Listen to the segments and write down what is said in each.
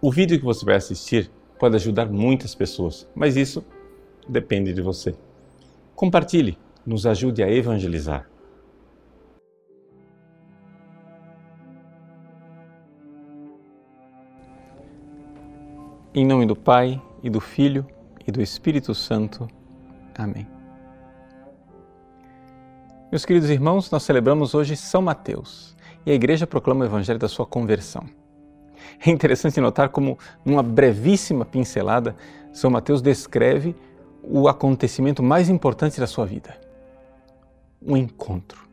O vídeo que você vai assistir pode ajudar muitas pessoas, mas isso depende de você. Compartilhe, nos ajude a evangelizar. Em nome do Pai e do Filho e do Espírito Santo. Amém. Meus queridos irmãos, nós celebramos hoje São Mateus e a Igreja proclama o Evangelho da sua conversão. É interessante notar como, numa brevíssima pincelada, São Mateus descreve o acontecimento mais importante da sua vida: o encontro.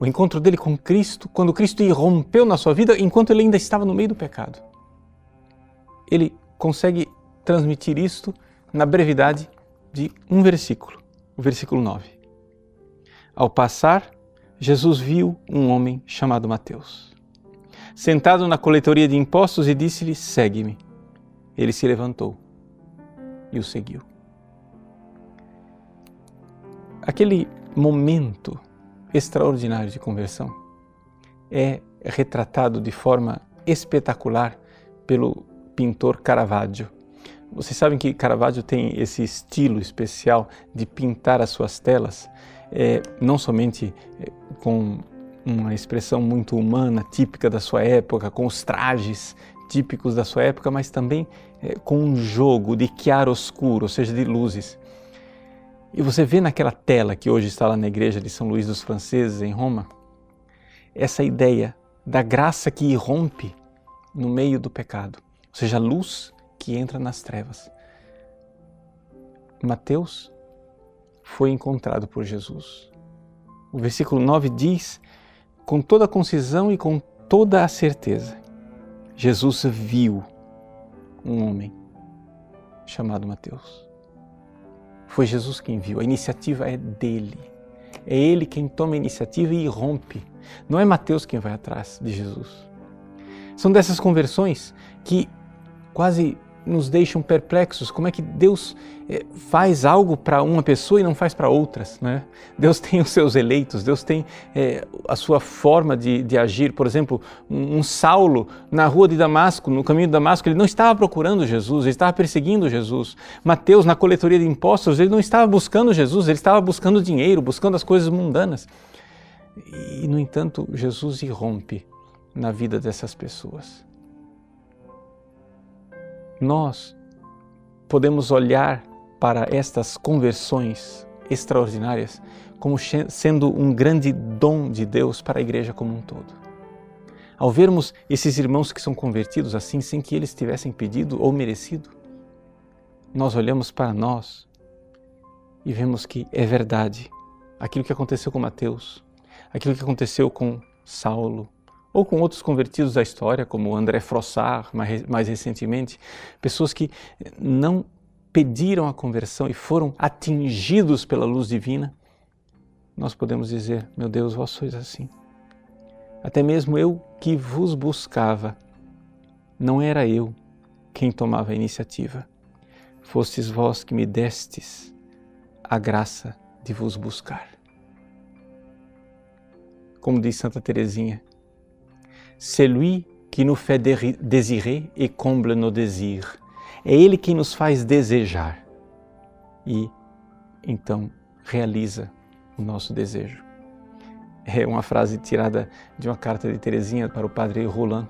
O encontro dele com Cristo, quando Cristo irrompeu na sua vida enquanto ele ainda estava no meio do pecado. Ele consegue transmitir isto na brevidade de um versículo, o versículo 9. Ao passar, Jesus viu um homem chamado Mateus, sentado na coletoria de impostos e disse-lhe: Segue-me. Ele se levantou e o seguiu. Aquele momento extraordinário de conversão é retratado de forma espetacular pelo pintor Caravaggio. Vocês sabem que Caravaggio tem esse estilo especial de pintar as suas telas, é, não somente é, com uma expressão muito humana, típica da sua época, com os trajes típicos da sua época, mas também é, com um jogo de chiaro-oscuro, ou seja, de luzes. E você vê naquela tela que hoje está lá na igreja de São Luís dos Franceses, em Roma, essa ideia da graça que irrompe no meio do pecado, ou seja, a luz que entra nas trevas. Mateus foi encontrado por Jesus. O versículo 9 diz, com toda a concisão e com toda a certeza, Jesus viu um homem chamado Mateus. Foi Jesus quem viu, a iniciativa é dele. É ele quem toma a iniciativa e rompe. Não é Mateus quem vai atrás de Jesus. São dessas conversões que quase nos deixam perplexos. Como é que Deus eh, faz algo para uma pessoa e não faz para outras? Né? Deus tem os seus eleitos, Deus tem é, a sua forma de, de agir. Por exemplo, um, um, Saulo na rua de Damasco, no caminho de Damasco, ele não estava procurando Jesus, ele estava perseguindo Jesus. Mateus, na coletoria de impostos, ele não estava buscando Jesus, ele estava buscando dinheiro, buscando as coisas mundanas. E, no entanto, Jesus irrompe na vida dessas pessoas nós podemos olhar para estas conversões extraordinárias como sendo um grande dom de Deus para a igreja como um todo. Ao vermos esses irmãos que são convertidos assim, sem que eles tivessem pedido ou merecido, nós olhamos para nós e vemos que é verdade aquilo que aconteceu com Mateus, aquilo que aconteceu com Saulo, ou com outros convertidos da história, como André Frossard, mais, mais recentemente, pessoas que não pediram a conversão e foram atingidos pela luz divina, nós podemos dizer: Meu Deus, vós sois assim. Até mesmo eu que vos buscava, não era eu quem tomava a iniciativa, fostes vós que me destes a graça de vos buscar. Como diz Santa Teresinha, c'est lui qui nous fait désirer et comble nos désirs. É Ele quem nos faz desejar e então realiza o nosso desejo. É uma frase tirada de uma carta de Teresinha para o padre Roland.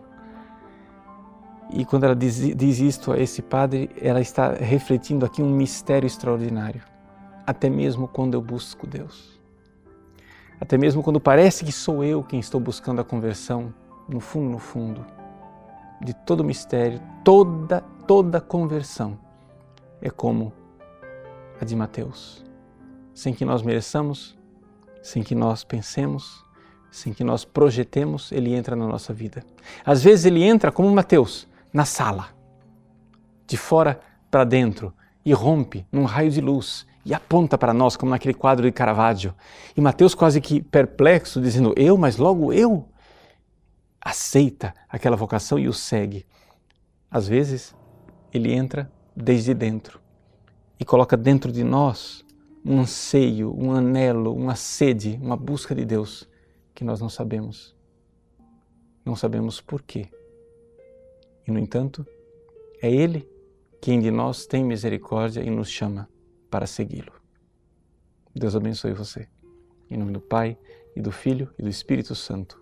E quando ela diz, diz isto a esse padre, ela está refletindo aqui um mistério extraordinário. Até mesmo quando eu busco Deus. Até mesmo quando parece que sou eu quem estou buscando a conversão, no fundo, no fundo, de todo mistério, toda, toda conversão é como a de Mateus. Sem que nós mereçamos, sem que nós pensemos, sem que nós projetemos, ele entra na nossa vida. Às vezes ele entra como Mateus, na sala, de fora para dentro, e rompe num raio de luz e aponta para nós, como naquele quadro de Caravaggio. E Mateus, quase que perplexo, dizendo: Eu, mas logo eu? Aceita aquela vocação e o segue. Às vezes, ele entra desde dentro e coloca dentro de nós um anseio, um anelo, uma sede, uma busca de Deus que nós não sabemos. Não sabemos por quê. E, no entanto, É Ele quem de nós tem misericórdia e nos chama para segui-lo. Deus abençoe você. Em nome do Pai, e do Filho e do Espírito Santo.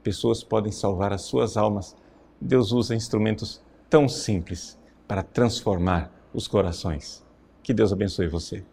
pessoas podem salvar as suas almas. Deus usa instrumentos tão simples para transformar os corações. Que Deus abençoe você.